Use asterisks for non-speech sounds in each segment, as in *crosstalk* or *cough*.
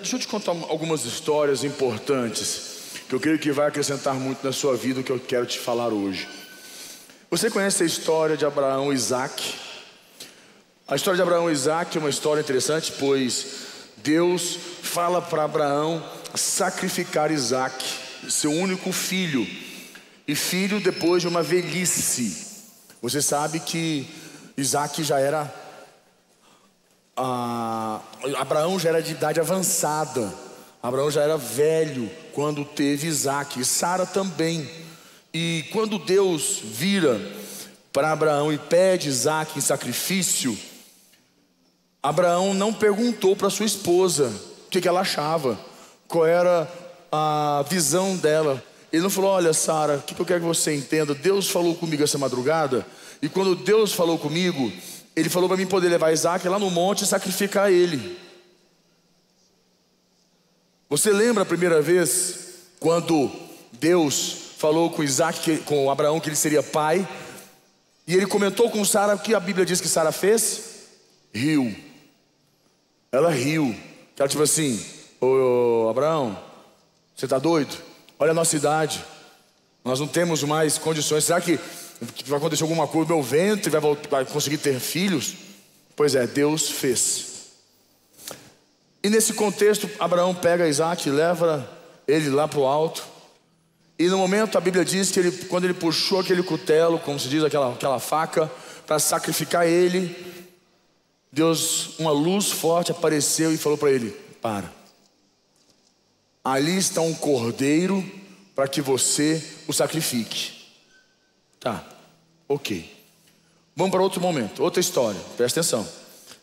deixa eu te contar algumas histórias importantes que eu creio que vai acrescentar muito na sua vida o que eu quero te falar hoje. Você conhece a história de Abraão e Isaac? A história de Abraão e Isaac é uma história interessante, pois Deus fala para Abraão sacrificar Isaac, seu único filho, e filho depois de uma velhice. Você sabe que Isaac já era. Ah, Abraão já era de idade avançada. Abraão já era velho quando teve Isaac, e Sara também. E quando Deus vira para Abraão e pede Isaac em sacrifício, Abraão não perguntou para sua esposa o que, que ela achava, qual era a visão dela. Ele não falou: Olha, Sara, o que, que eu quero que você entenda? Deus falou comigo essa madrugada, e quando Deus falou comigo, Ele falou para mim poder levar Isaac lá no monte e sacrificar ele. Você lembra a primeira vez quando Deus falou com Isaac, com Abraão, que ele seria pai, e ele comentou com Sara o que a Bíblia diz que Sara fez? Riu. Ela riu. Ela tipo assim, ô, Abraão, você está doido? Olha a nossa idade. Nós não temos mais condições. Será que vai acontecer alguma coisa no meu ventre? Vai, vai conseguir ter filhos? Pois é, Deus fez. E nesse contexto, Abraão pega Isaac e leva ele lá para o alto. E no momento a Bíblia diz que ele, quando ele puxou aquele cutelo, como se diz, aquela, aquela faca, para sacrificar ele, Deus, uma luz forte apareceu e falou para ele: Para. Ali está um cordeiro para que você o sacrifique. Tá, ok. Vamos para outro momento, outra história, presta atenção.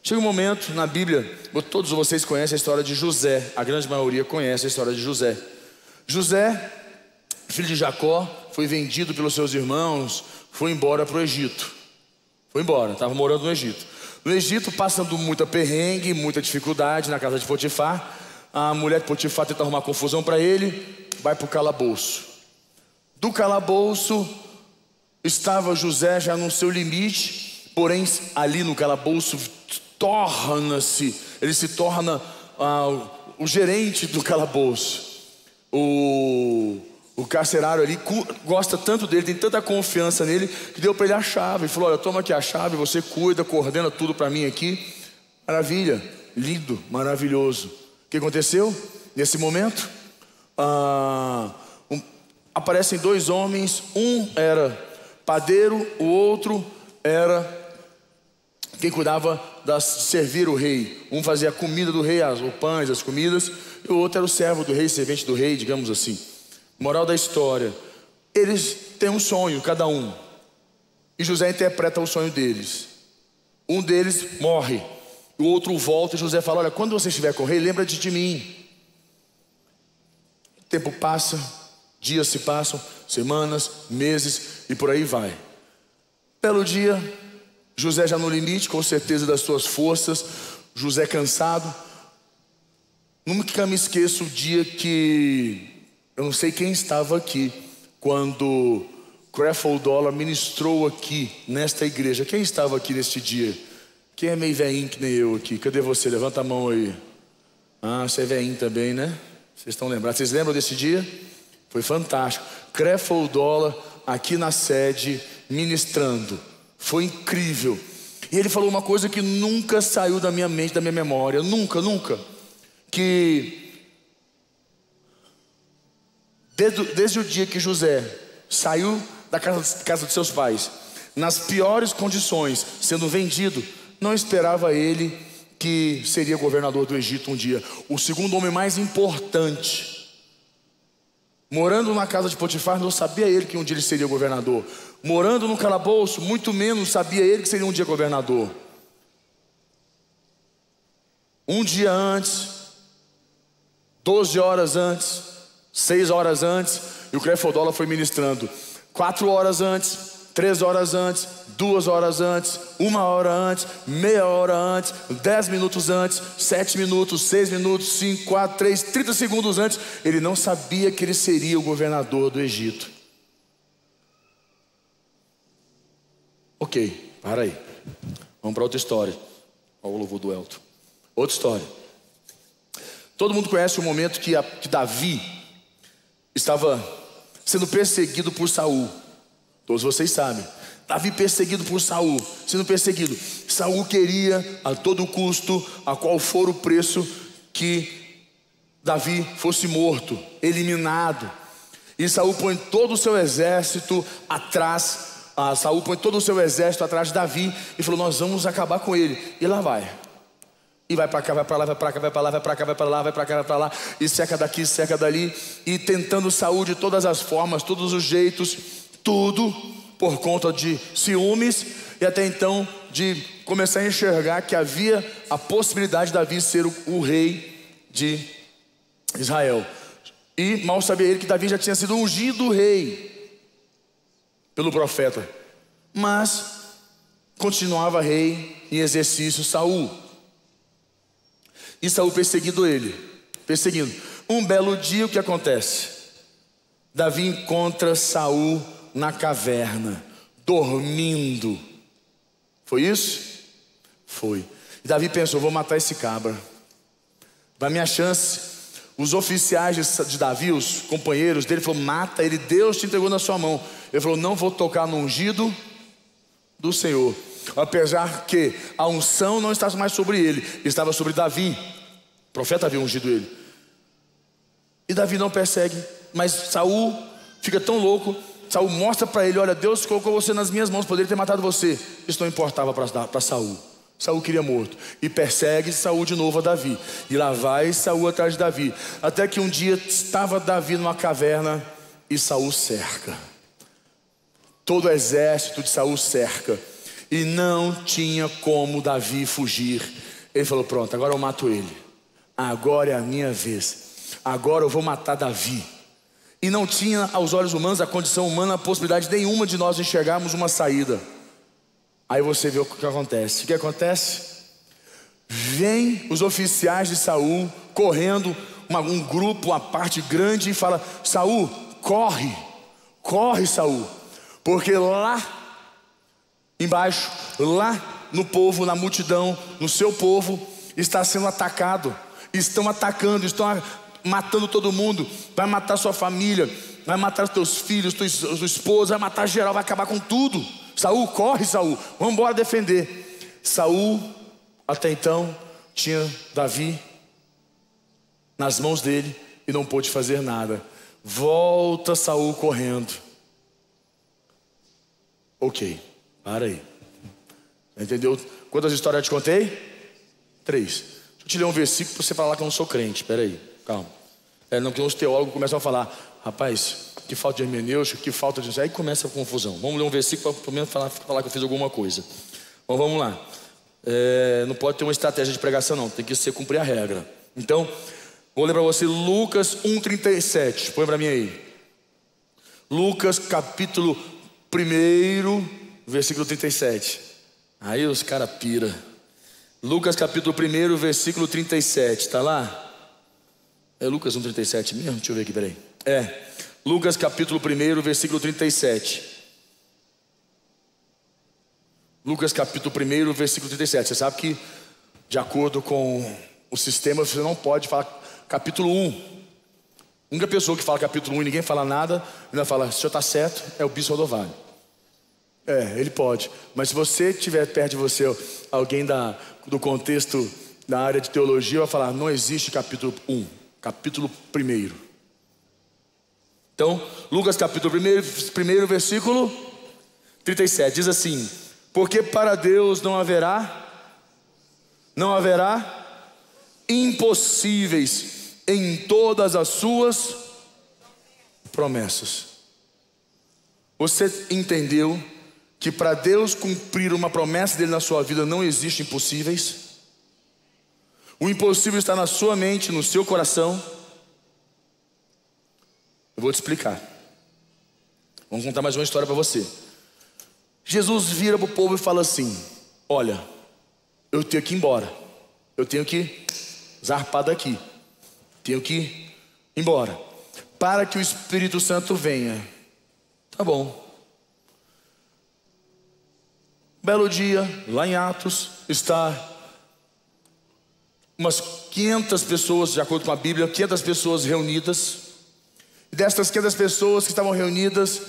Chega um momento na Bíblia, todos vocês conhecem a história de José, a grande maioria conhece a história de José. José, filho de Jacó, foi vendido pelos seus irmãos, foi embora para o Egito. Foi embora, estava morando no Egito. No Egito, passando muita perrengue, muita dificuldade na casa de Potifar, a mulher de Potifar tenta arrumar confusão para ele, vai para o calabouço. Do calabouço estava José já no seu limite, porém ali no calabouço torna-se, ele se torna ah, o gerente do calabouço. O, o carcerário ali gosta tanto dele, tem tanta confiança nele, que deu para ele a chave. Ele falou: Olha, toma aqui a chave, você cuida, coordena tudo para mim aqui. Maravilha, lindo, maravilhoso. O que aconteceu nesse momento? Ah, um, aparecem dois homens, um era padeiro, o outro era quem cuidava de servir o rei. Um fazia a comida do rei, os pães, as comidas, e o outro era o servo do rei, servente do rei, digamos assim. Moral da história: eles têm um sonho, cada um, e José interpreta o sonho deles. Um deles morre, o outro volta e José fala: Olha, quando você estiver com o rei, lembra de mim. O tempo passa, dias se passam, semanas, meses e por aí vai. Belo dia, José já no limite, com certeza das suas forças, José cansado. Nunca me esqueço o dia que eu não sei quem estava aqui quando Crefeld Dollar ministrou aqui nesta igreja. Quem estava aqui neste dia? Quem é meio veinho que nem eu aqui? Cadê você? Levanta a mão aí. Ah, você é veinho também, né? Vocês estão lembrados? Vocês lembram desse dia? Foi fantástico. Crefeld Dollar aqui na sede ministrando. Foi incrível. E ele falou uma coisa que nunca saiu da minha mente, da minha memória, nunca, nunca. Que desde, desde o dia que José saiu da casa, casa de seus pais, nas piores condições, sendo vendido, não esperava ele que seria governador do Egito um dia. O segundo homem mais importante Morando na casa de Potifar, não sabia ele que um dia ele seria governador. Morando no calabouço, muito menos sabia ele que seria um dia governador. Um dia antes, doze horas antes, seis horas antes, e o Crefodola foi ministrando. Quatro horas antes, três horas antes, duas horas antes, uma hora antes, meia hora antes, dez minutos antes, sete minutos, seis minutos, cinco, quatro, três, trinta segundos antes, ele não sabia que ele seria o governador do Egito. Ok, para aí. Vamos para outra história. Olha o louvor do Elton. Outra história. Todo mundo conhece o momento que, a, que Davi estava sendo perseguido por Saul. Todos vocês sabem. Davi perseguido por Saul, sendo perseguido. Saul queria a todo custo, a qual for o preço, que Davi fosse morto, eliminado. E Saul põe todo o seu exército atrás. Ah, Saul põe todo o seu exército atrás de Davi e falou: Nós vamos acabar com ele. E lá vai. E vai para cá, vai para lá, vai para cá, vai para lá, vai para cá, vai para lá, vai para cá, vai para lá, e cerca daqui, cerca dali, e tentando Saul de todas as formas, todos os jeitos, tudo por conta de ciúmes e até então de começar a enxergar que havia a possibilidade de Davi ser o, o rei de Israel. E mal sabia ele que Davi já tinha sido ungido rei pelo profeta, mas continuava rei em exercício Saul. E Saul perseguindo ele, perseguindo. Um belo dia o que acontece? Davi encontra Saul na caverna, dormindo. Foi isso? Foi. E Davi pensou: vou matar esse cabra. Vai minha chance. Os oficiais de Davi, os companheiros dele, falou: mata ele, Deus te entregou na sua mão. Ele falou: não vou tocar no ungido do Senhor. Apesar que a unção não estava mais sobre ele, estava sobre Davi. O profeta havia ungido ele. E Davi não persegue, mas Saul fica tão louco Saul mostra para ele: Olha, Deus colocou você nas minhas mãos, poderia ter matado você. Isso não importava para Saul. Saul queria morto. E persegue Saul de novo a Davi. E lá vai Saul atrás de Davi. Até que um dia estava Davi numa caverna e Saul cerca. Todo o exército de Saul cerca. E não tinha como Davi fugir. Ele falou: Pronto, agora eu mato ele. Agora é a minha vez. Agora eu vou matar Davi. E não tinha aos olhos humanos, a condição humana, a possibilidade nenhuma de nós enxergarmos uma saída. Aí você vê o que acontece. O que acontece? Vem os oficiais de Saul correndo, uma, um grupo, uma parte grande, e fala: Saul, corre, corre, Saul, porque lá embaixo, lá no povo, na multidão, no seu povo, está sendo atacado, estão atacando, estão matando todo mundo, vai matar sua família, vai matar teus filhos, tua, tua esposa, vai matar geral, vai acabar com tudo. Saul, corre, Saul, vamos embora defender. Saul, até então, tinha Davi nas mãos dele e não pôde fazer nada. Volta Saul correndo. Ok, para aí. Entendeu? Quantas histórias eu te contei? Três. Deixa eu te ler um versículo para você falar que eu não sou crente. Espera aí, calma. É, não que os teólogos começam a falar, rapaz, que falta de hermenêutica, que falta de. Aí começa a confusão. Vamos ler um versículo para pelo menos falar, falar que eu fiz alguma coisa. Bom, vamos lá. É, não pode ter uma estratégia de pregação, não, tem que ser cumprir a regra. Então, vou ler para você Lucas 1,37. Põe para mim aí. Lucas capítulo 1, versículo 37. Aí os caras pira. Lucas capítulo 1, versículo 37. Está lá? É Lucas 1,37 mesmo? Deixa eu ver aqui, peraí. É, Lucas capítulo 1, versículo 37. Lucas capítulo 1, versículo 37. Você sabe que, de acordo com o sistema, você não pode falar capítulo 1. A única pessoa que fala capítulo 1 e ninguém fala nada, ainda fala, se o senhor está certo, é o bispo Rodovalho. É, ele pode. Mas se você tiver perto de você alguém da, do contexto da área de teologia, vai falar, não existe capítulo 1 capítulo 1. Então, Lucas capítulo 1, 1 versículo 37, diz assim: Porque para Deus não haverá, não haverá impossíveis em todas as suas promessas. Você entendeu que para Deus cumprir uma promessa dele na sua vida não existe impossíveis? O impossível está na sua mente, no seu coração. Eu vou te explicar. Vamos contar mais uma história para você. Jesus vira para o povo e fala assim: Olha, eu tenho que ir embora. Eu tenho que zarpar daqui. Tenho que ir embora. Para que o Espírito Santo venha. Tá bom. Belo dia, lá em Atos, está umas 500 pessoas, de acordo com a Bíblia, 500 pessoas reunidas. E destas 500 pessoas que estavam reunidas,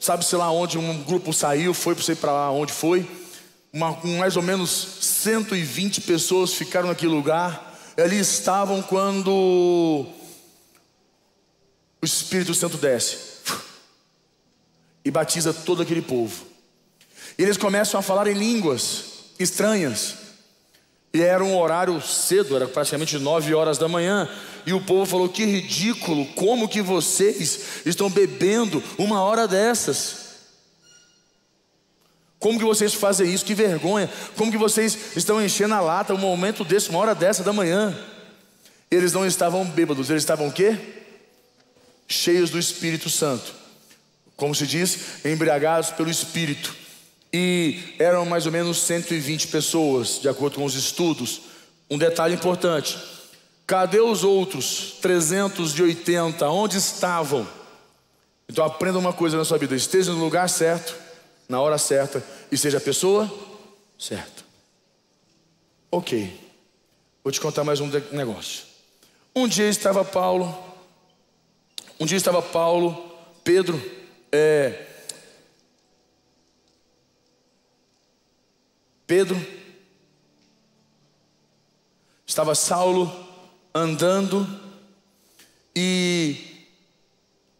sabe-se lá onde um grupo saiu, foi para lá onde foi. Uma, mais ou menos 120 pessoas ficaram naquele lugar. Ali estavam quando o Espírito Santo desce e batiza todo aquele povo. E eles começam a falar em línguas estranhas. E era um horário cedo, era praticamente nove horas da manhã. E o povo falou: Que ridículo, como que vocês estão bebendo uma hora dessas? Como que vocês fazem isso? Que vergonha! Como que vocês estão enchendo a lata um momento desse, uma hora dessa da manhã? Eles não estavam bêbados, eles estavam o quê? Cheios do Espírito Santo. Como se diz, embriagados pelo Espírito. E eram mais ou menos 120 pessoas, de acordo com os estudos. Um detalhe importante: cadê os outros 380? Onde estavam? Então aprenda uma coisa na sua vida: esteja no lugar certo, na hora certa, e seja a pessoa certa. Ok, vou te contar mais um negócio. Um dia estava Paulo, um dia estava Paulo, Pedro, é, Pedro, estava Saulo andando e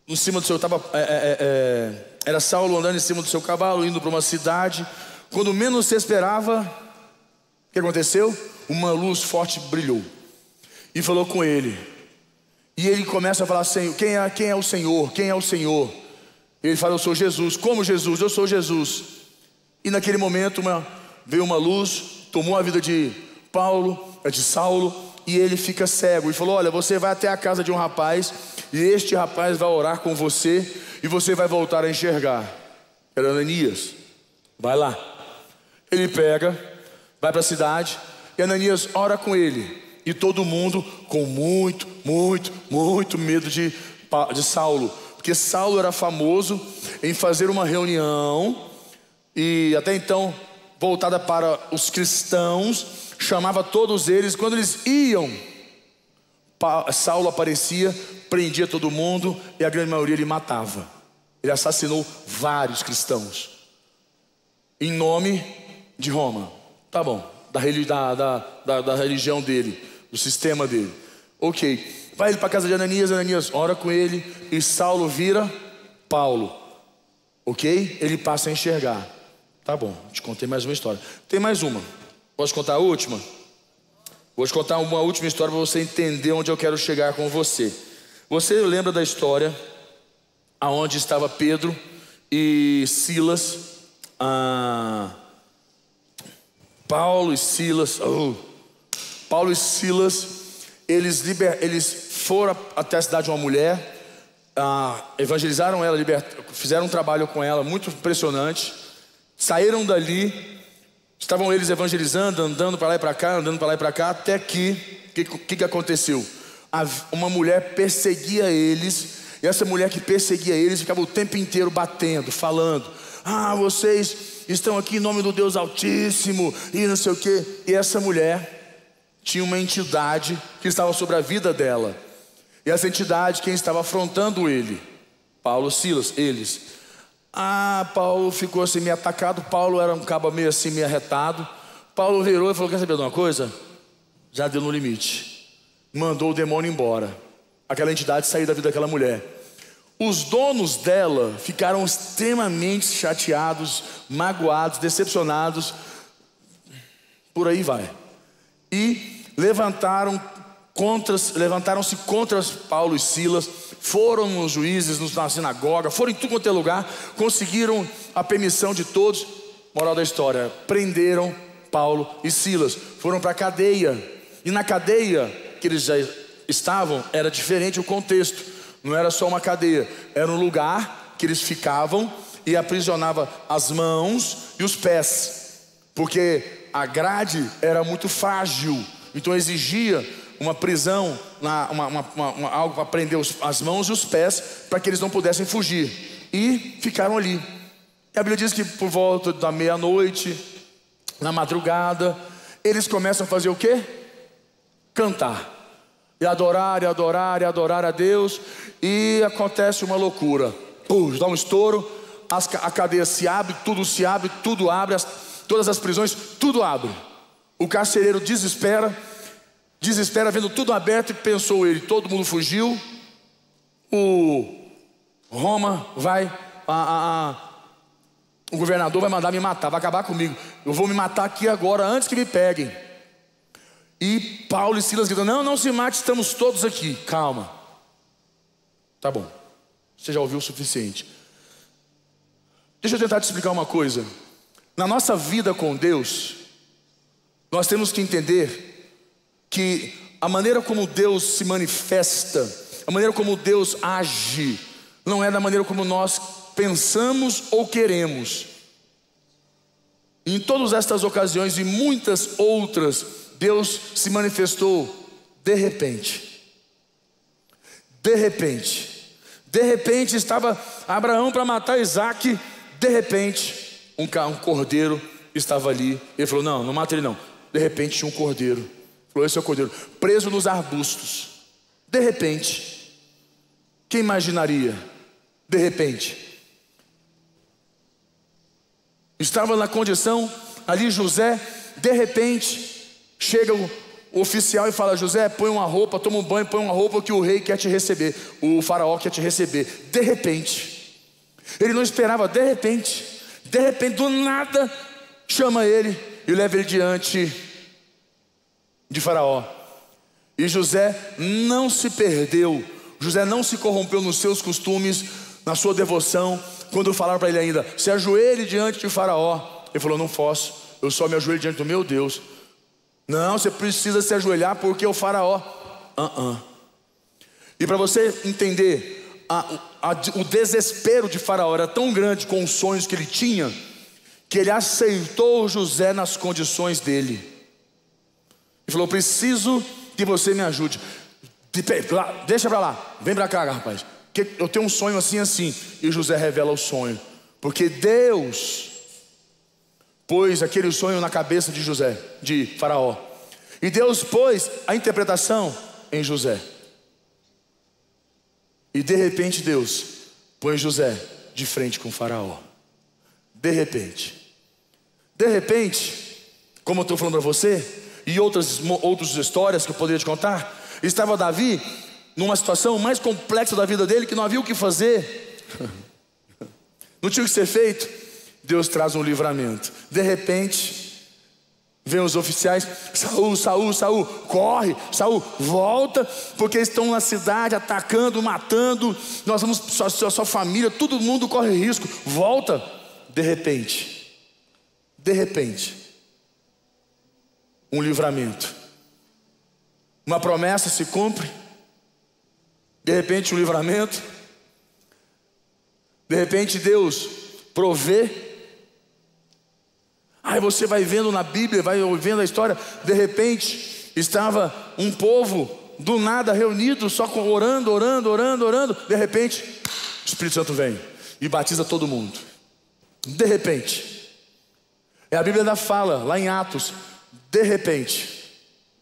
em cima do seu estava é, é, é, é, era Saulo andando em cima do seu cavalo indo para uma cidade. Quando menos se esperava, o que aconteceu? Uma luz forte brilhou e falou com ele. E ele começa a falar: Senhor, quem é, quem é o Senhor? Quem é o Senhor? Ele fala: Eu sou Jesus. Como Jesus? Eu sou Jesus. E naquele momento, uma, veio uma luz, tomou a vida de Paulo, é de Saulo, e ele fica cego. E falou: Olha, você vai até a casa de um rapaz, e este rapaz vai orar com você, e você vai voltar a enxergar. Era Ananias. Vai lá. Ele pega, vai para a cidade, e Ananias ora com ele. E todo mundo com muito, muito, muito medo de, de Saulo. Porque Saulo era famoso em fazer uma reunião, e até então voltada para os cristãos, chamava todos eles, quando eles iam, Saulo aparecia, prendia todo mundo e a grande maioria ele matava. Ele assassinou vários cristãos em nome de Roma. Tá bom, da, da, da, da religião dele, do sistema dele. Ok, vai ele para casa de Ananias, Ananias ora com ele e Saulo vira Paulo. Ok? Ele passa a enxergar. Tá bom, te contei mais uma história. Tem mais uma. Posso contar a última? Vou te contar uma última história para você entender onde eu quero chegar com você. Você lembra da história aonde estava Pedro e Silas? Ah, Paulo e Silas. Oh, Paulo e Silas, eles, liber, eles foram até a cidade de uma mulher, ah, evangelizaram ela, libert, fizeram um trabalho com ela muito impressionante. Saíram dali, estavam eles evangelizando, andando para lá e para cá, andando para lá e para cá, até que, o que, que, que aconteceu? Uma mulher perseguia eles, e essa mulher que perseguia eles ficava o tempo inteiro batendo, falando: Ah, vocês estão aqui em nome do Deus Altíssimo, e não sei o que. E essa mulher tinha uma entidade que estava sobre a vida dela, e essa entidade, quem estava afrontando ele? Paulo, Silas, eles ah, Paulo ficou assim meio atacado. Paulo era um cabo meio assim, meio arretado. Paulo virou e falou: Quer saber de uma coisa? Já deu no limite. Mandou o demônio embora. Aquela entidade saiu da vida daquela mulher. Os donos dela ficaram extremamente chateados, magoados, decepcionados. Por aí vai. E levantaram contra, levantaram-se contra Paulo e Silas foram nos juízes, na sinagoga, foram em tudo quanto é lugar, conseguiram a permissão de todos. Moral da história: prenderam Paulo e Silas, foram para a cadeia, e na cadeia que eles já estavam, era diferente o contexto, não era só uma cadeia, era um lugar que eles ficavam e aprisionava as mãos e os pés, porque a grade era muito frágil, então exigia uma prisão, uma, uma, uma, algo para prender os, as mãos e os pés, para que eles não pudessem fugir. E ficaram ali. E a Bíblia diz que por volta da meia-noite, na madrugada, eles começam a fazer o quê? cantar. E adorar, e adorar, e adorar a Deus. E acontece uma loucura. Pum, dá um estouro, as, a cadeia se abre, tudo se abre, tudo abre, as, todas as prisões, tudo abre. O carcereiro desespera, desespera vendo tudo aberto e pensou ele, todo mundo fugiu. O Roma vai, a, a, a, o governador vai mandar me matar, vai acabar comigo. Eu vou me matar aqui agora, antes que me peguem. E Paulo e Silas gritam: Não, não se mate, estamos todos aqui. Calma. Tá bom. Você já ouviu o suficiente. Deixa eu tentar te explicar uma coisa. Na nossa vida com Deus, nós temos que entender que a maneira como Deus se manifesta, a maneira como Deus age, não é da maneira como nós pensamos ou queremos. Em todas estas ocasiões e muitas outras, Deus se manifestou de repente. De repente. De repente estava Abraão para matar Isaac. De repente, um, cordeiro estava ali. Ele falou: Não, não mata ele não. De repente tinha um cordeiro. Esse é o cordeiro. Preso nos arbustos. De repente. Quem imaginaria? De repente. Estava na condição ali José, de repente, Chega o, oficial e fala: José, põe uma roupa, toma um banho, põe uma roupa que o rei quer te receber, o faraó quer te receber. De repente, ele não esperava, de repente, de repente, do nada, chama ele e leva ele diante de Faraó. E José não se perdeu, José não se corrompeu nos seus costumes, na sua devoção. Quando falaram para ele ainda, se ajoelhe diante de Faraó, ele falou: Não posso, eu só me ajoelho diante do meu Deus. Não, você precisa se ajoelhar porque o faraó. Uh -uh. E para você entender, a, a, o desespero de faraó era tão grande com os sonhos que ele tinha, que ele aceitou José nas condições dele. E falou: Preciso que você me ajude. Deixa para lá, vem para cá, rapaz. Eu tenho um sonho assim, assim. E José revela o sonho. Porque Deus pôs aquele sonho na cabeça de José, de Faraó. E Deus pôs a interpretação em José. E de repente Deus põe José de frente com Faraó. De repente. De repente, como eu estou falando para você, e outras, outras histórias que eu poderia te contar, estava Davi numa situação mais complexa da vida dele que não havia o que fazer, não tinha o que ser feito. Deus traz um livramento. De repente, vem os oficiais, Saul, Saul, Saul, corre, Saul, volta, porque estão na cidade atacando, matando, nós vamos, sua, sua, sua família, todo mundo corre risco, volta. De repente, de repente, um livramento, uma promessa se cumpre, de repente um livramento, de repente Deus provê Aí você vai vendo na Bíblia, vai vendo a história, de repente estava um povo do nada reunido, só orando, orando, orando, orando. De repente, o Espírito Santo vem e batiza todo mundo. De repente. É a Bíblia da fala, lá em Atos, de repente.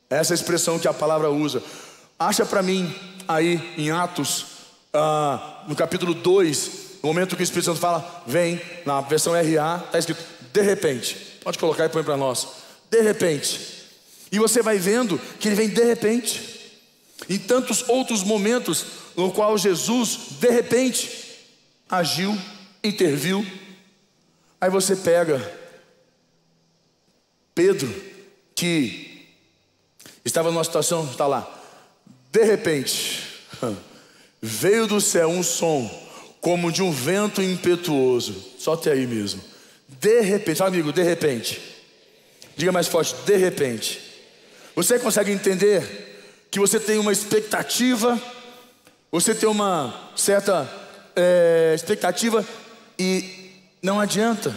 Essa expressão que a palavra usa. Acha para mim aí em Atos, ah, no capítulo 2, no momento que o Espírito Santo fala, vem, na versão RA, está escrito, de repente. Pode colocar e põe para nós. De repente. E você vai vendo que ele vem de repente. Em tantos outros momentos no qual Jesus, de repente, agiu, interviu. Aí você pega Pedro, que estava numa situação, está lá, de repente, *laughs* veio do céu um som como de um vento impetuoso. Só até aí mesmo de repente, amigo, de repente. Diga mais forte, de repente. Você consegue entender que você tem uma expectativa, você tem uma certa é, expectativa e não adianta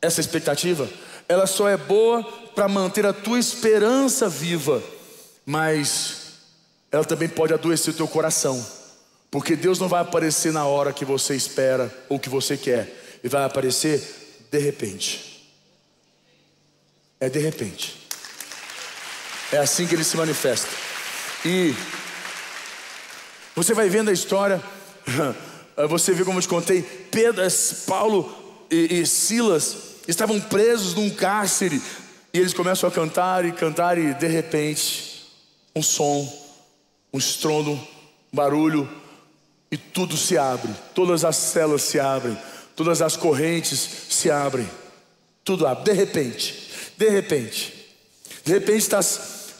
essa expectativa, ela só é boa para manter a tua esperança viva, mas ela também pode adoecer o teu coração, porque Deus não vai aparecer na hora que você espera ou que você quer, Ele vai aparecer de repente. É de repente. É assim que ele se manifesta. E você vai vendo a história, *laughs* você vê como eu te contei, Pedro, Paulo e, e Silas estavam presos num cárcere. E eles começam a cantar e cantar e de repente um som, um estrondo, um barulho e tudo se abre, todas as celas se abrem, todas as correntes se abrem, tudo abre, de repente, de repente, de repente está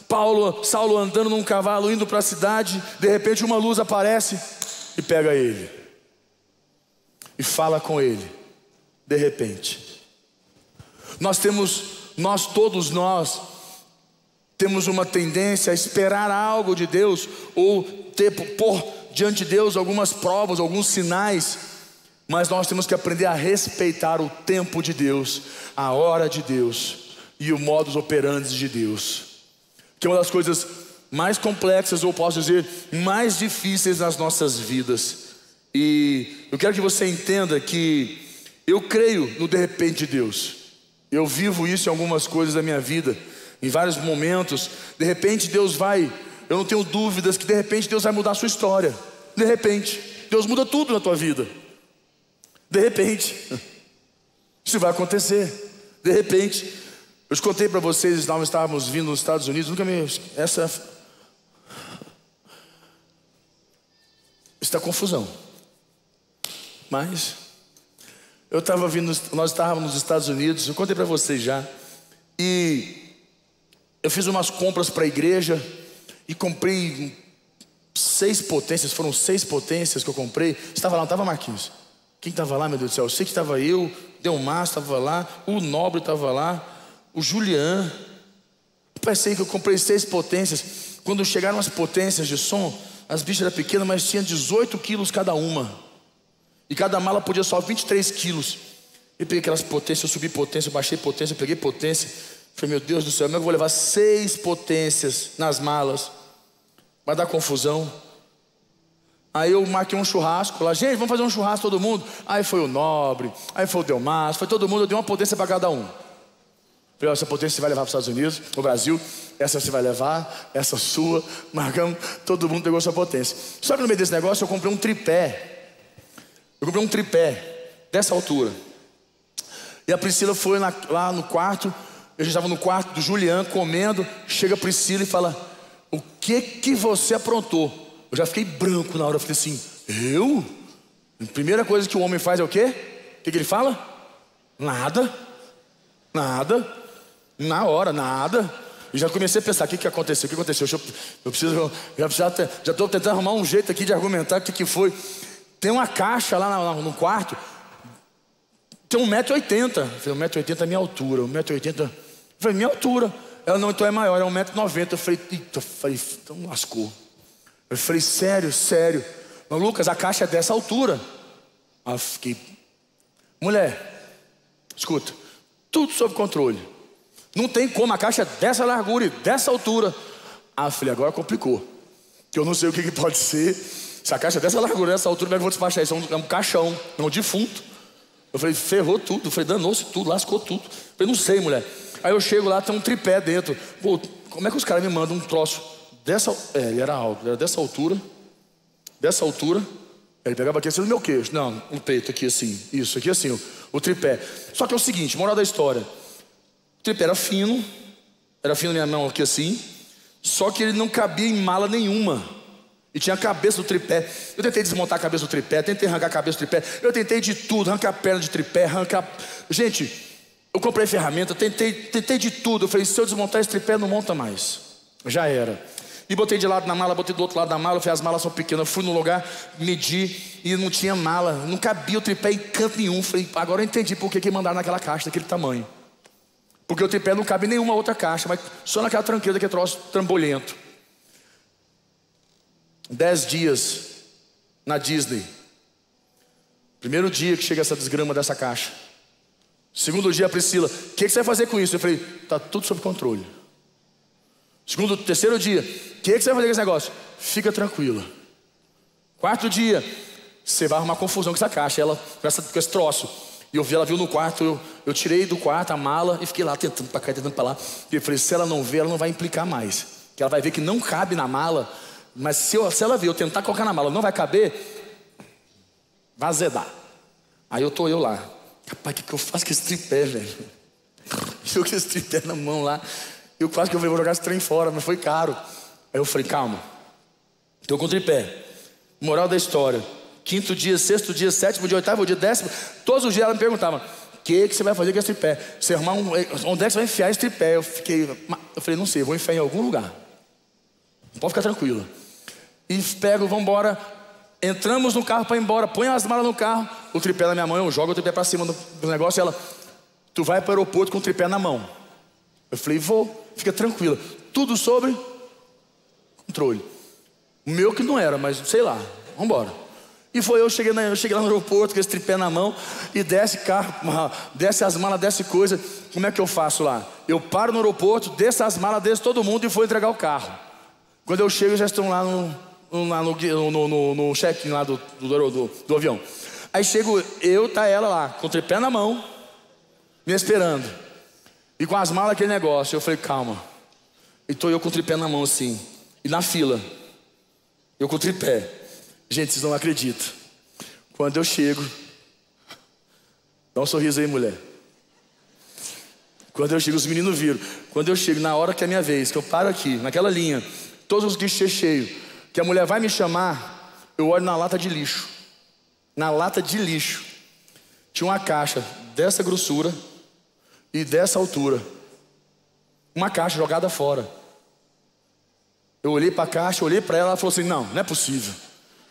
Paulo, Saulo andando num cavalo indo para a cidade, de repente uma luz aparece e pega ele. E fala com ele, de repente. Nós temos, nós todos nós temos uma tendência a esperar algo de Deus ou ter por diante de Deus algumas provas, alguns sinais, mas nós temos que aprender a respeitar o tempo de Deus, a hora de Deus e o modus operandi de Deus que é uma das coisas mais complexas, ou posso dizer, mais difíceis nas nossas vidas. E eu quero que você entenda que eu creio no de repente de Deus. Eu vivo isso em algumas coisas da minha vida, em vários momentos. De repente Deus vai, eu não tenho dúvidas que de repente Deus vai mudar a sua história. De repente, Deus muda tudo na tua vida. De repente, *laughs* isso vai acontecer. De repente, eu te contei para vocês, nós estávamos vindo nos Estados Unidos, nunca me. Essa. Está confusão. Mas. Eu estava vindo, nós estávamos nos Estados Unidos, eu contei para vocês já. E eu fiz umas compras para a igreja e comprei seis potências, foram seis potências que eu comprei. Estava lá, não estava Marquinhos? Quem estava lá, meu Deus do céu? Eu sei que estava eu, Delmar estava lá, o Nobre estava lá o Julian. Pensei que eu comprei seis potências. Quando chegaram as potências de som, as bichas eram pequenas, mas tinham 18 quilos cada uma. E cada mala podia só 23 quilos. Eu peguei aquelas potências, eu subi potência, eu baixei potência, eu peguei potência. Falei, meu Deus do céu, é eu vou levar seis potências nas malas? Vai dar confusão. Aí eu marquei um churrasco lá, gente, vamos fazer um churrasco todo mundo. Aí foi o Nobre, aí foi o Delmas, foi todo mundo, eu dei uma potência para cada um. Falei, essa potência você vai levar para os Estados Unidos, o Brasil, essa você vai levar, essa sua, marcamos, todo mundo pegou sua potência. Só que no meio desse negócio eu comprei um tripé. Eu comprei um tripé dessa altura. E a Priscila foi na, lá no quarto, eu já estava no quarto do Julian comendo, chega a Priscila e fala: O que que você aprontou? Eu já fiquei branco na hora, eu falei assim: Eu? A primeira coisa que o homem faz é o quê? O que, que ele fala? Nada, nada. Na hora, nada. E já comecei a pensar: o que, que aconteceu? O que aconteceu? Eu, eu preciso, já estou tentando arrumar um jeito aqui de argumentar o que, que foi. Tem uma caixa lá no, quarto, tem 1,80m. Falei, 1,80m é minha altura, 1,80m. Falei, minha altura. Ela não, então é maior, é 1,90m. Eu falei, eita, falei, então lascou. Eu falei, sério, sério. Mas Lucas, a caixa é dessa altura. Aí eu fiquei, mulher, escuta, tudo sob controle. Não tem como, a caixa é dessa largura e dessa altura. Ah, falei, agora complicou. Que eu não sei o que, que, pode ser. Se a caixa dessa largura, dessa altura, como é que eu vou despachar isso? É um, é um caixão, é um defunto. Eu falei, ferrou tudo. Eu falei, danou-se tudo, lascou tudo. Eu falei, não sei, mulher. Aí eu chego lá, tem um tripé dentro. Pô, como é que os caras me mandam um troço dessa. É, ele era alto, era dessa altura. Dessa altura. Ele pegava aqui assim no meu queixo. Não, no peito, aqui assim. Isso, aqui assim, o tripé. Só que é o seguinte, moral da história. O tripé era fino, era fino na minha mão aqui assim, só que ele não cabia em mala nenhuma. E tinha a cabeça do tripé. Eu tentei desmontar a cabeça do tripé, tentei arrancar a cabeça do tripé, eu tentei de tudo, arrancar a perna de tripé, arrancar. Gente, eu comprei ferramenta, tentei, tentei de tudo. Eu falei, se eu desmontar esse tripé, não monta mais. Já era. E botei de lado na mala, botei do outro lado da mala, eu falei, as malas são pequenas. Eu fui no lugar, medi e não tinha mala, não cabia o tripé em canto nenhum. Falei, agora eu entendi por que, que mandaram naquela caixa daquele tamanho. Porque o tripé não cabe em nenhuma outra caixa, mas só naquela tranqueira que é troço trambolhento. Dez dias na Disney. Primeiro dia que chega essa desgrama dessa caixa. Segundo dia, a Priscila, o que, que, você vai fazer com isso? Eu falei, tá tudo sob controle. Segundo, terceiro dia, o que, que, você vai fazer com esse negócio? Fica tranquila. Quarto dia, você vai arrumar confusão com essa caixa, ela com, essa, com esse troço. E eu vi, ela viu no quarto, eu, eu tirei do quarto a mala e fiquei lá tentando para cá, tentando para lá. E eu falei, se ela não ver, ela não vai implicar mais. Que ela vai ver que não cabe na mala, mas se, eu, se ela ver eu tentar colocar na mala, não vai caber, vai azedar. Aí eu tô eu lá. Rapaz, o que, que eu faço com esse tripé, velho? *laughs* Eu com esse tripé na mão lá. Eu quase que eu vou jogar esse trem fora, mas foi caro. Aí eu falei, calma. Estou com o tripé. Moral da história. Quinto dia, sexto dia, sétimo dia, oitavo dia, décimo. Todos os dias ela me perguntava: o que, que você vai fazer com esse tripé? Você arrumar um, onde é que você vai enfiar esse tripé? Eu fiquei, eu falei, não sei, vou enfiar em algum lugar. Pode ficar tranquila. E pego, vamos embora. Entramos no carro para ir embora, põe as malas no carro, o tripé na minha mão, eu jogo o tripé para cima do, negócio e ela, tu vai para o aeroporto com o tripé na mão. Eu falei, vou, fica tranquila. Tudo sobre controle. O meu que não era, mas sei lá, vamos embora. E foi eu cheguei, na, eu cheguei lá no aeroporto com esse tripé na mão e desce carro, desce as malas, desce coisa. Como é que eu faço lá? Eu paro no aeroporto, desço as malas, desço todo mundo e vou entregar o carro. Quando eu chego, já estão lá no, no, no, no, no check-in lá do, do, do, do avião. Aí chego eu, tá ela lá, com o tripé na mão, me esperando. E com as malas aquele negócio. Eu falei, calma. E tô eu com o tripé na mão assim. E na fila. Eu com o tripé. Gente, vocês não acreditam. Quando eu chego. Dá um sorriso aí, mulher. Quando eu chego, os meninos viram. Quando eu chego, na hora que é a minha vez, que eu paro aqui, naquela linha, todos os guichês cheios, que a mulher vai me chamar, eu olho na lata de lixo. Na lata de lixo. Tinha uma caixa dessa grossura e dessa altura. Uma caixa jogada fora. Eu olhei para a caixa, olhei para ela, ela falou assim: Não, não é possível.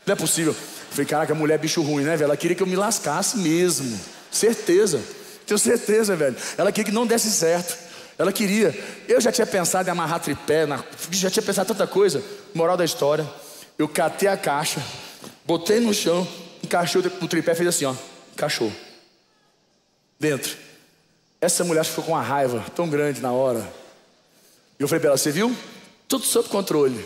Não é possível. Eu falei: Caraca, a mulher é bicho ruim, né, velho? Ela queria que eu me lascasse mesmo. Certeza. Tenho certeza, velho. Ela queria que não desse certo. Ela queria. Eu já tinha pensado em amarrar tripé, na... já tinha pensado tanta coisa. Moral da história: Eu catei a caixa, botei no chão, encaixou o tripé, fez assim, ó. Encaixou. Dentro. Essa mulher ficou com uma raiva tão grande na hora. E eu falei para ela: Você viu? Tudo sob controle.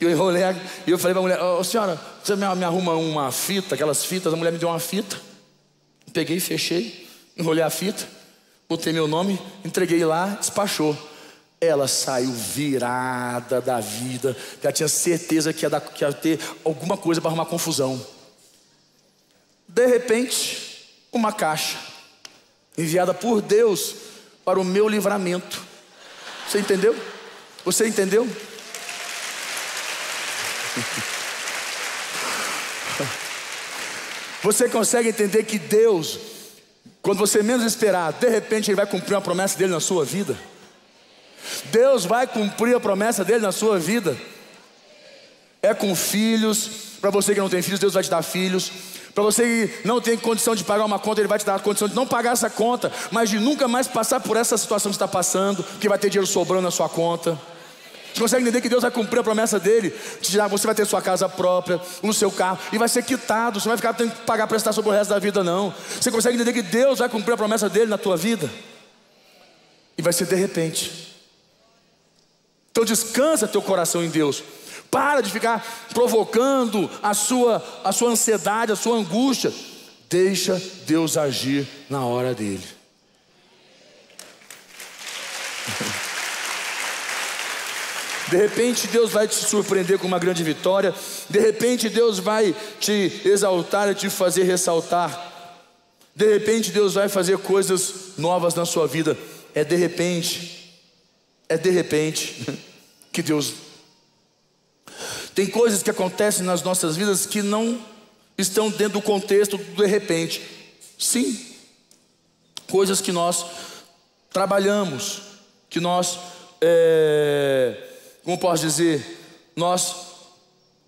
E eu enrolei, e eu falei para a mulher: Ô oh, senhora, você me arruma uma fita, aquelas fitas? A mulher me deu uma fita. Peguei, fechei, enrolei a fita, botei meu nome, entreguei lá, despachou. Ela saiu virada da vida, ela tinha certeza que ia, dar, que ia ter alguma coisa para arrumar confusão. De repente, uma caixa enviada por Deus para o meu livramento. Você entendeu? Você entendeu? *laughs* Você consegue entender que Deus, quando você menos esperar, de repente Ele vai cumprir uma promessa dele na sua vida? Deus vai cumprir a promessa dele na sua vida. É com filhos, para você que não tem filhos, Deus vai te dar filhos. Para você que não tem condição de pagar uma conta, Ele vai te dar a condição de não pagar essa conta, mas de nunca mais passar por essa situação que está passando, que vai ter dinheiro sobrando na sua conta. Você consegue entender que Deus vai cumprir a promessa dele? Tirar, você vai ter sua casa própria, o seu carro, e vai ser quitado. Você não vai ficar tendo que pagar prestar sobre o resto da vida, não. Você consegue entender que Deus vai cumprir a promessa dele na tua vida? E vai ser de repente. Então descansa teu coração em Deus. Para de ficar provocando a sua, a sua ansiedade, a sua angústia. Deixa Deus agir na hora dele. De repente Deus vai te surpreender com uma grande vitória. De repente Deus vai te exaltar e te fazer ressaltar. De repente Deus vai fazer coisas novas na sua vida. É de repente. É de repente *laughs* que Deus tem coisas que acontecem nas nossas vidas que não estão dentro do contexto do de repente. Sim, coisas que nós trabalhamos, que nós, é, como posso dizer, nós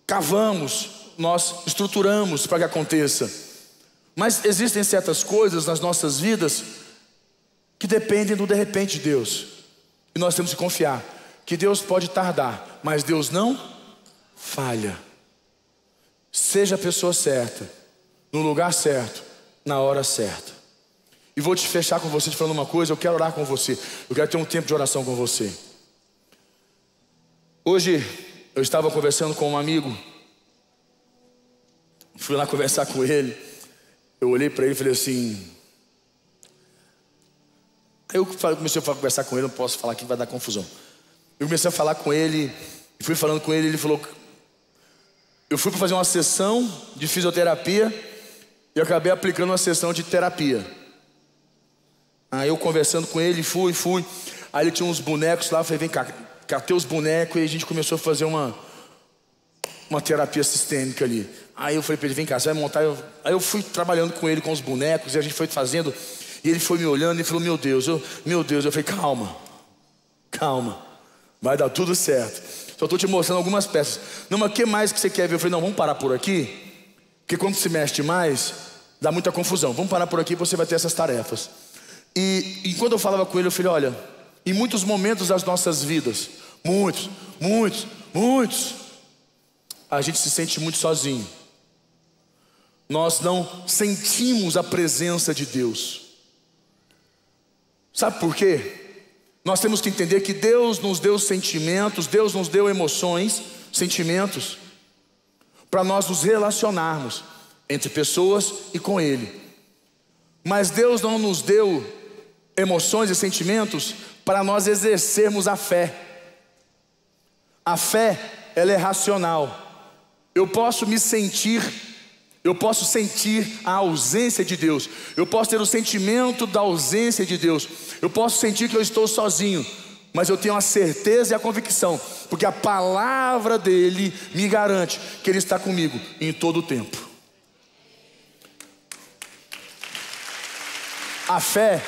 cavamos, nós estruturamos para que aconteça. Mas existem certas coisas nas nossas vidas que dependem do de repente de Deus. E nós temos que confiar que Deus pode tardar, mas Deus não falha. Seja a pessoa certa, no lugar certo, na hora certa. E vou te fechar com você te falando uma coisa, eu quero orar com você. Eu quero ter um tempo de oração com você. Hoje eu estava conversando com um amigo. Fui lá conversar com ele. Eu olhei para ele e falei assim. Aí eu comecei a conversar com ele, não posso falar que vai dar confusão. Eu comecei a falar com ele, fui falando com ele, ele falou. Eu fui para fazer uma sessão de fisioterapia e acabei aplicando uma sessão de terapia. Aí eu conversando com ele, fui, fui. Aí ele tinha uns bonecos lá, falei, vem cá, catei os bonecos e a gente começou a fazer uma, uma terapia sistêmica ali. Aí eu falei para ele, vem cá, você vai montar. Aí eu fui trabalhando com ele com os bonecos e a gente foi fazendo. E ele foi me olhando e falou, meu Deus, eu, meu Deus. Eu falei, calma, calma, vai dar tudo certo. Só estou te mostrando algumas peças. Não, mas o que mais que você quer ver? Eu falei, não, vamos parar por aqui. Porque quando se mexe mais, dá muita confusão. Vamos parar por aqui e você vai ter essas tarefas. E enquanto eu falava com ele, eu falei, olha, em muitos momentos das nossas vidas, muitos, muitos, muitos, a gente se sente muito sozinho. Nós não sentimos a presença de Deus. Sabe por quê? Nós temos que entender que Deus nos deu sentimentos, Deus nos deu emoções, sentimentos, para nós nos relacionarmos entre pessoas e com Ele. Mas Deus não nos deu emoções e sentimentos para nós exercermos a fé. A fé, ela é racional. Eu posso me sentir, eu posso sentir a ausência de Deus. Eu posso ter o sentimento da ausência de Deus. Eu posso sentir que eu estou sozinho, mas eu tenho a certeza e a convicção, porque a palavra dele me garante que ele está comigo em todo o tempo. A fé,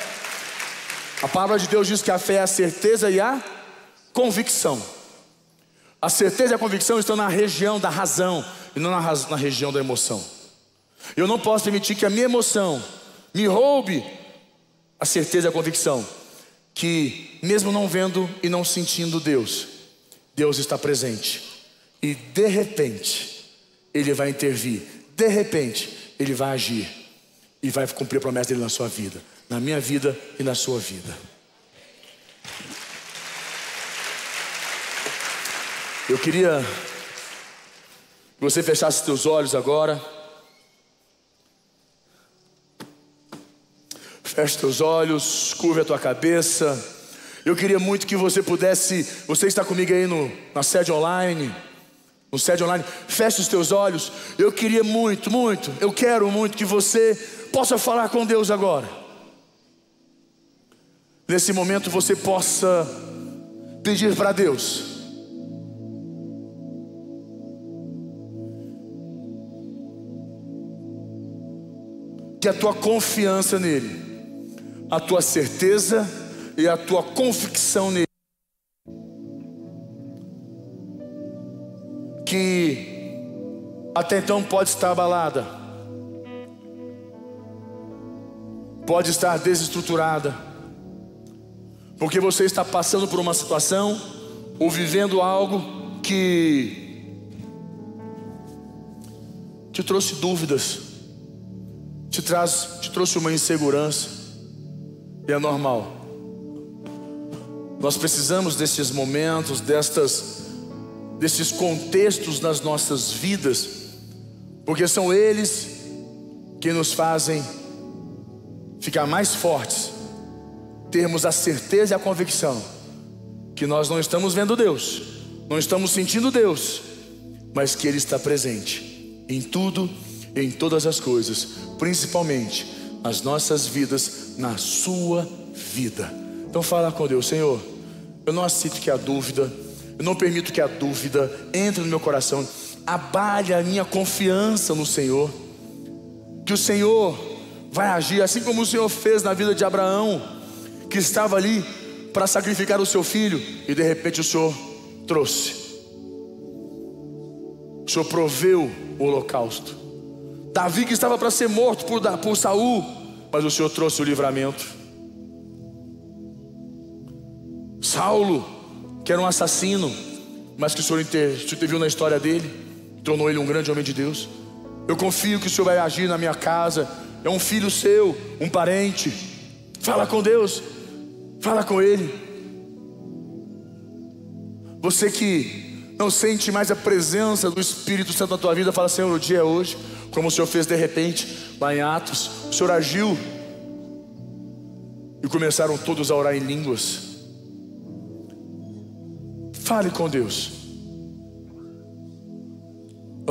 a palavra de Deus diz que a fé é a certeza e a convicção. A certeza e a convicção estão na região da razão e não na, na região da emoção. Eu não posso permitir que a minha emoção me roube a certeza e a convicção que, mesmo não vendo e não sentindo Deus, Deus está presente. E de repente, Ele vai intervir. De repente, Ele vai agir. E vai cumprir a promessa dele na sua vida, na minha vida e na sua vida. Eu queria que você fechasse seus olhos agora. Feche seus olhos, curve a tua cabeça. Eu queria muito que você pudesse, você está comigo aí no, na sede online, no sede online, feche os teus olhos. Eu queria muito, muito, eu quero muito que você possa falar com Deus agora. Nesse momento você possa pedir para Deus. Que a tua confiança nele, a tua certeza e a tua convicção nele, que até então pode estar abalada, pode estar desestruturada, porque você está passando por uma situação ou vivendo algo que te trouxe dúvidas te, traz, te trouxe uma insegurança, e é normal. Nós precisamos desses momentos, destas, desses contextos nas nossas vidas, porque são eles que nos fazem ficar mais fortes, termos a certeza e a convicção que nós não estamos vendo Deus, não estamos sentindo Deus, mas que Ele está presente em tudo, em todas as coisas, principalmente as nossas vidas na sua vida. Então fala com Deus, Senhor, eu não aceito que a dúvida, eu não permito que a dúvida entre no meu coração, abale a minha confiança no Senhor, que o Senhor vai agir assim como o Senhor fez na vida de Abraão, que estava ali para sacrificar o seu filho e de repente o Senhor trouxe. O Senhor proveu o holocausto. Davi que estava para ser morto por, por Saul, mas o Senhor trouxe o livramento. Saulo, que era um assassino, mas que o Senhor interviu na história dele, tornou ele um grande homem de Deus. Eu confio que o Senhor vai agir na minha casa. É um filho seu, um parente. Fala com Deus, fala com Ele. Você que não sente mais a presença do Espírito Santo na tua vida, fala: Senhor, o dia é hoje, como o Senhor fez de repente, lá em Atos, o Senhor agiu e começaram todos a orar em línguas. Fale com Deus.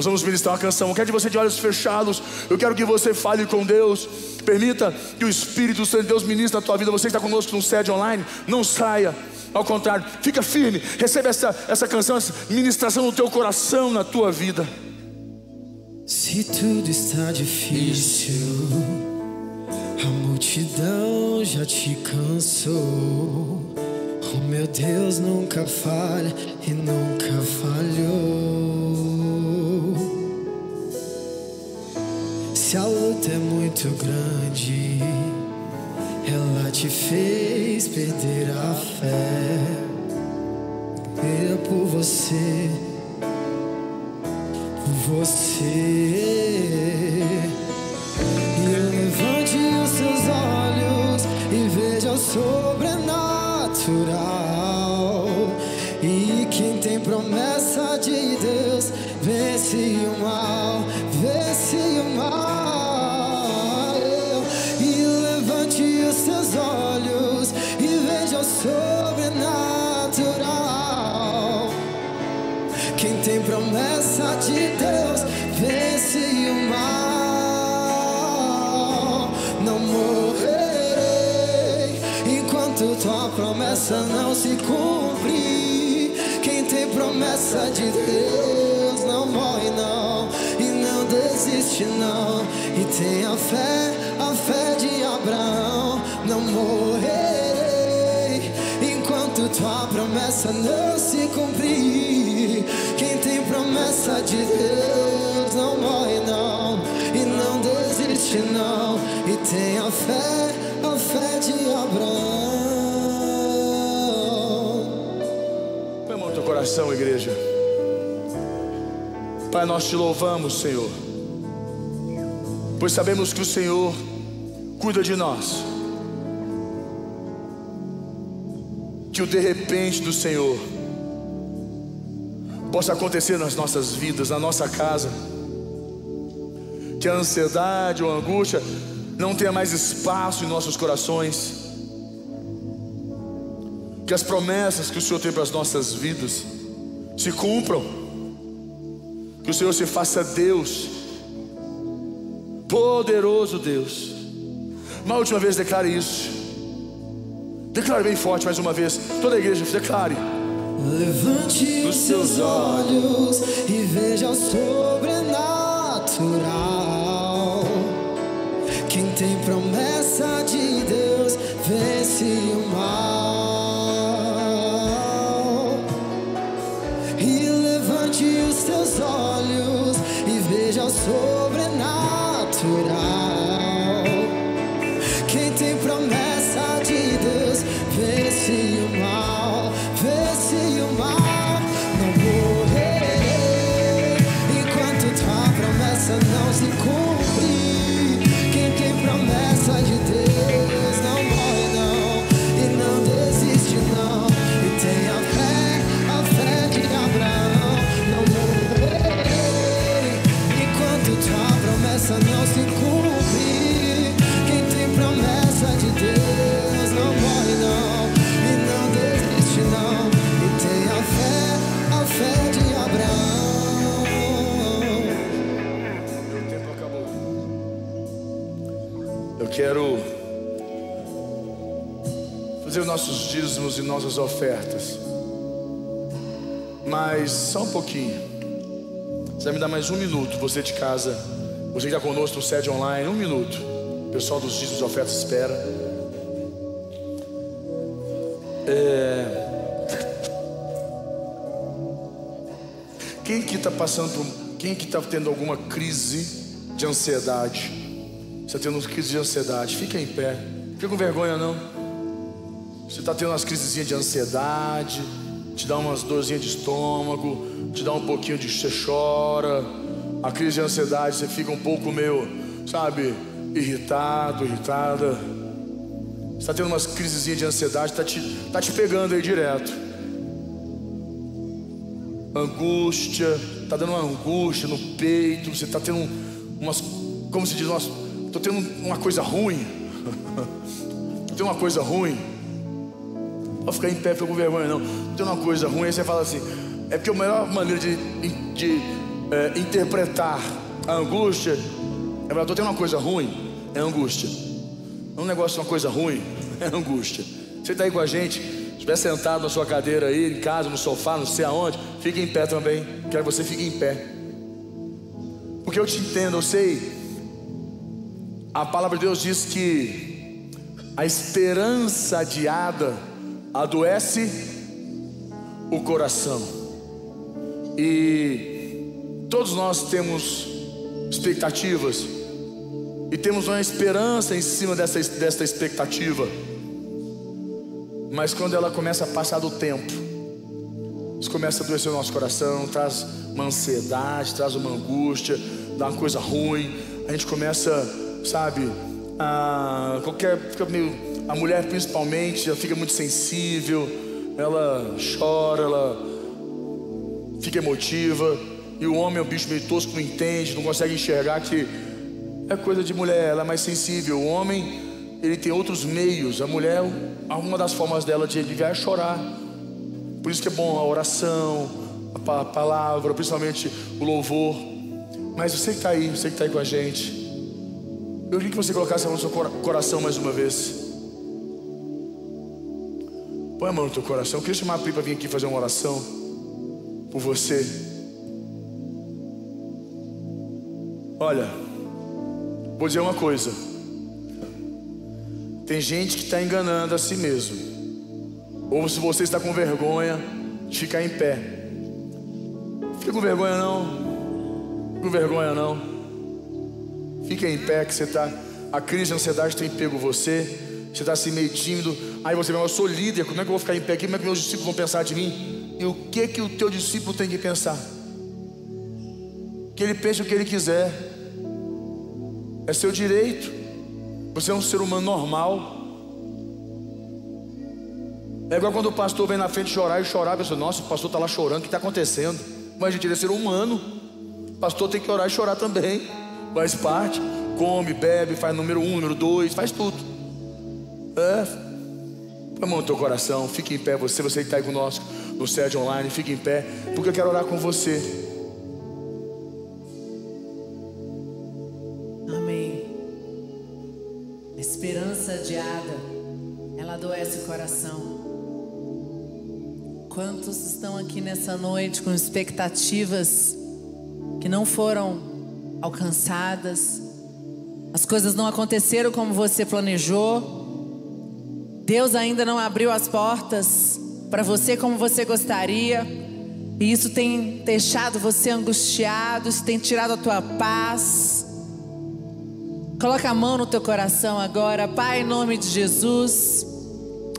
Nós vamos ministrar uma canção. Eu quero que você de olhos fechados. Eu quero que você fale com Deus. Permita que o Espírito Santo de Deus ministre na tua vida. Você que está conosco no sede online, não saia. Ao contrário, fica firme. Recebe essa, essa canção, essa ministração no teu coração, na tua vida. Se tudo está difícil, a multidão já te cansou. O meu Deus nunca falha e nunca falhou. Se a luta é muito grande, ela te fez perder a fé. Eu por você, por você. E levante os seus olhos e veja o sobrenatural. Tua promessa não se cumprir. Quem tem promessa de Deus não morre não e não desiste não. E tem a fé, a fé de Abraão. Não morrerei enquanto tua promessa não se cumprir. Quem tem promessa de Deus não morre não e não desiste não. E tem a fé, a fé de Abraão. Coração, igreja. Pai, nós te louvamos, Senhor, pois sabemos que o Senhor cuida de nós. Que o de repente do Senhor possa acontecer nas nossas vidas, na nossa casa. Que a ansiedade ou a angústia não tenha mais espaço em nossos corações. Que as promessas que o Senhor tem para as nossas vidas se cumpram. Que o Senhor se faça Deus, poderoso Deus. Uma última vez declare isso. Declare bem forte mais uma vez. Toda a igreja, declare. Levante os seus olhos e veja o sobrenatural. Quem tem promessa de Deus vence o mal. Veja quero fazer os nossos dízimos e nossas ofertas. Mas só um pouquinho. Você vai me dar mais um minuto, você de casa, você que está conosco no sede online, um minuto. O pessoal dos dízimos e ofertas espera. É... Quem que está passando por. Quem que está tendo alguma crise de ansiedade? Você está tendo crise de ansiedade? Fica em pé. Fica com vergonha não. Você está tendo umas crisezinhas de ansiedade, te dá umas dorzinhas de estômago, te dá um pouquinho de você chora. A crise de ansiedade, você fica um pouco meio, sabe, irritado, irritada. Você está tendo umas crisezinhas de ansiedade, está te, tá te pegando aí direto. angústia, está dando uma angústia no peito, você está tendo umas, como se diz, estou tendo uma coisa ruim, estou tendo uma coisa ruim, pode ficar em pé, com vergonha não, estou tendo uma coisa ruim, aí você fala assim, é porque a melhor maneira de, de é, interpretar a angústia é falar, estou tendo uma coisa ruim, é angústia, um negócio, uma coisa ruim, *laughs* é angústia, você está aí com a gente, estiver sentado na sua cadeira aí, em casa, no sofá, não sei aonde, fique em pé também. Quero que você fique em pé. Porque eu te entendo, eu sei. A palavra de Deus diz que a esperança adiada adoece o coração. E todos nós temos expectativas. E temos uma esperança em cima dessa, dessa expectativa. Mas quando ela começa a passar do tempo, isso começa a adoecer o nosso coração, traz uma ansiedade, traz uma angústia, dá uma coisa ruim. A gente começa, sabe, a qualquer, fica meio, a mulher principalmente, ela fica muito sensível, ela chora, ela fica emotiva. E o homem é um bicho meio tosco, não entende, não consegue enxergar que é coisa de mulher, ela é mais sensível. O homem ele tem outros meios. A mulher, uma das formas dela de aliviar é chorar. Por isso que é bom a oração, a palavra, principalmente o louvor. Mas você que está aí, você que está aí com a gente, eu queria que você colocasse a mão no seu coração mais uma vez. Põe a mão no teu coração. Eu queria chamar a Pri para vir aqui fazer uma oração por você. Olha, vou dizer uma coisa. Tem gente que está enganando a si mesmo. Ou se você está com vergonha de ficar em pé. Fica com vergonha não. Fica com vergonha não. Fica em pé que você está. A crise de ansiedade tem pego você. Você está assim meio tímido. Aí você vai, eu sou líder, como é que eu vou ficar em pé aqui? Como é que meus discípulos vão pensar de mim? E o que que o teu discípulo tem que pensar? Que ele pense o que ele quiser. É seu direito. Você é um ser humano normal. É igual quando o pastor vem na frente chorar e chorar, a pessoa, nossa, o pastor está lá chorando, o que está acontecendo? Mas a gente é ser humano. O pastor tem que orar e chorar também. Faz parte. Come, bebe, faz número um, número dois, faz tudo. É. Põe a mão no teu coração, fique em pé, você, você que está aí conosco no SED online, fique em pé, porque eu quero orar com você. esperança adiada, ela adoece o coração. Quantos estão aqui nessa noite com expectativas que não foram alcançadas? As coisas não aconteceram como você planejou. Deus ainda não abriu as portas para você como você gostaria. E isso tem deixado você angustiado, isso tem tirado a tua paz. Coloca a mão no teu coração agora, Pai, em nome de Jesus.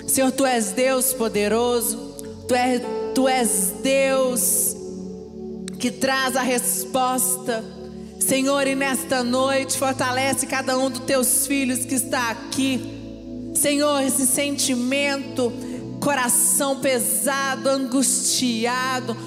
Senhor, tu és Deus poderoso, tu és, tu és Deus que traz a resposta. Senhor, e nesta noite fortalece cada um dos teus filhos que está aqui. Senhor, esse sentimento, coração pesado, angustiado,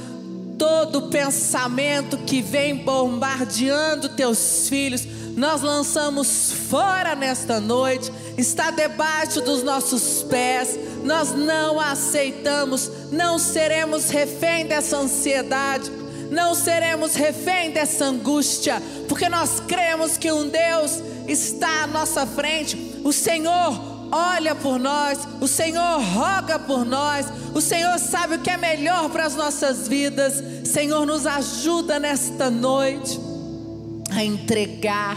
todo pensamento que vem bombardeando teus filhos nós lançamos fora nesta noite, está debaixo dos nossos pés. Nós não aceitamos, não seremos refém dessa ansiedade, não seremos refém dessa angústia, porque nós cremos que um Deus está à nossa frente. O Senhor olha por nós, o Senhor roga por nós, o Senhor sabe o que é melhor para as nossas vidas. Senhor, nos ajuda nesta noite a entregar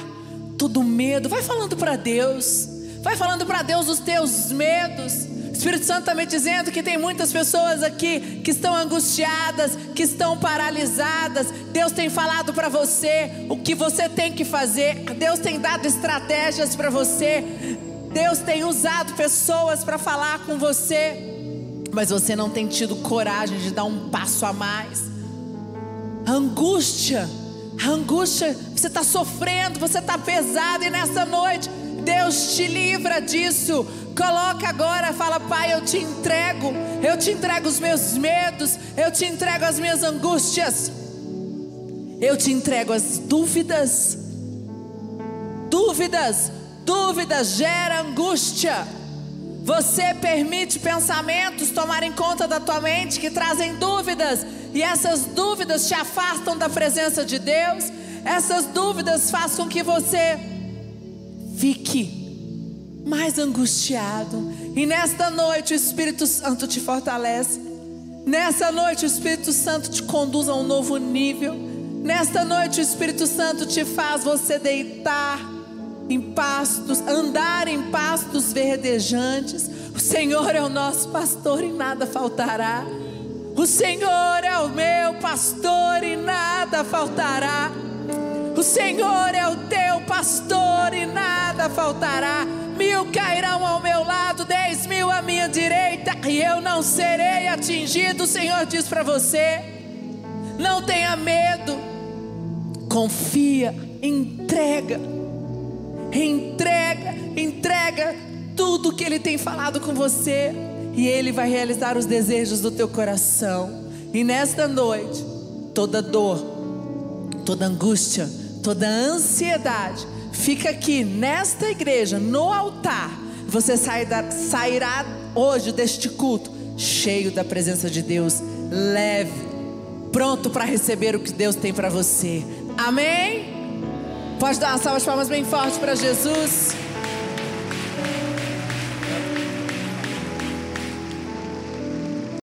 todo medo. Vai falando para Deus. Vai falando para Deus os teus medos. Espírito Santo está me dizendo que tem muitas pessoas aqui que estão angustiadas, que estão paralisadas. Deus tem falado para você o que você tem que fazer. Deus tem dado estratégias para você. Deus tem usado pessoas para falar com você. Mas você não tem tido coragem de dar um passo a mais. angústia angústia, você está sofrendo, você está pesado, e nessa noite, Deus te livra disso. Coloca agora, fala, Pai, eu te entrego, eu te entrego os meus medos, eu te entrego as minhas angústias, eu te entrego as dúvidas. Dúvidas, dúvidas gera angústia. Você permite pensamentos tomarem conta da tua mente que trazem dúvidas, e essas dúvidas te afastam da presença de Deus. Essas dúvidas façam que você fique mais angustiado. E nesta noite o Espírito Santo te fortalece. Nessa noite o Espírito Santo te conduz a um novo nível. Nesta noite o Espírito Santo te faz você deitar em pastos, andar em pastos verdejantes. O Senhor é o nosso pastor e nada faltará. O Senhor é o meu pastor e nada faltará. O Senhor é o teu pastor e nada faltará. Mil cairão ao meu lado, dez mil à minha direita, e eu não serei atingido. O Senhor diz para você: não tenha medo, confia, entrega entrega, entrega tudo que Ele tem falado com você, e Ele vai realizar os desejos do teu coração. E nesta noite, toda dor, toda angústia, toda ansiedade, fica aqui nesta igreja, no altar. Você sairá, hoje deste culto cheio da presença de Deus, leve, pronto para receber o que Deus tem para você. Amém? Pode dar uma salva de palmas bem forte para Jesus.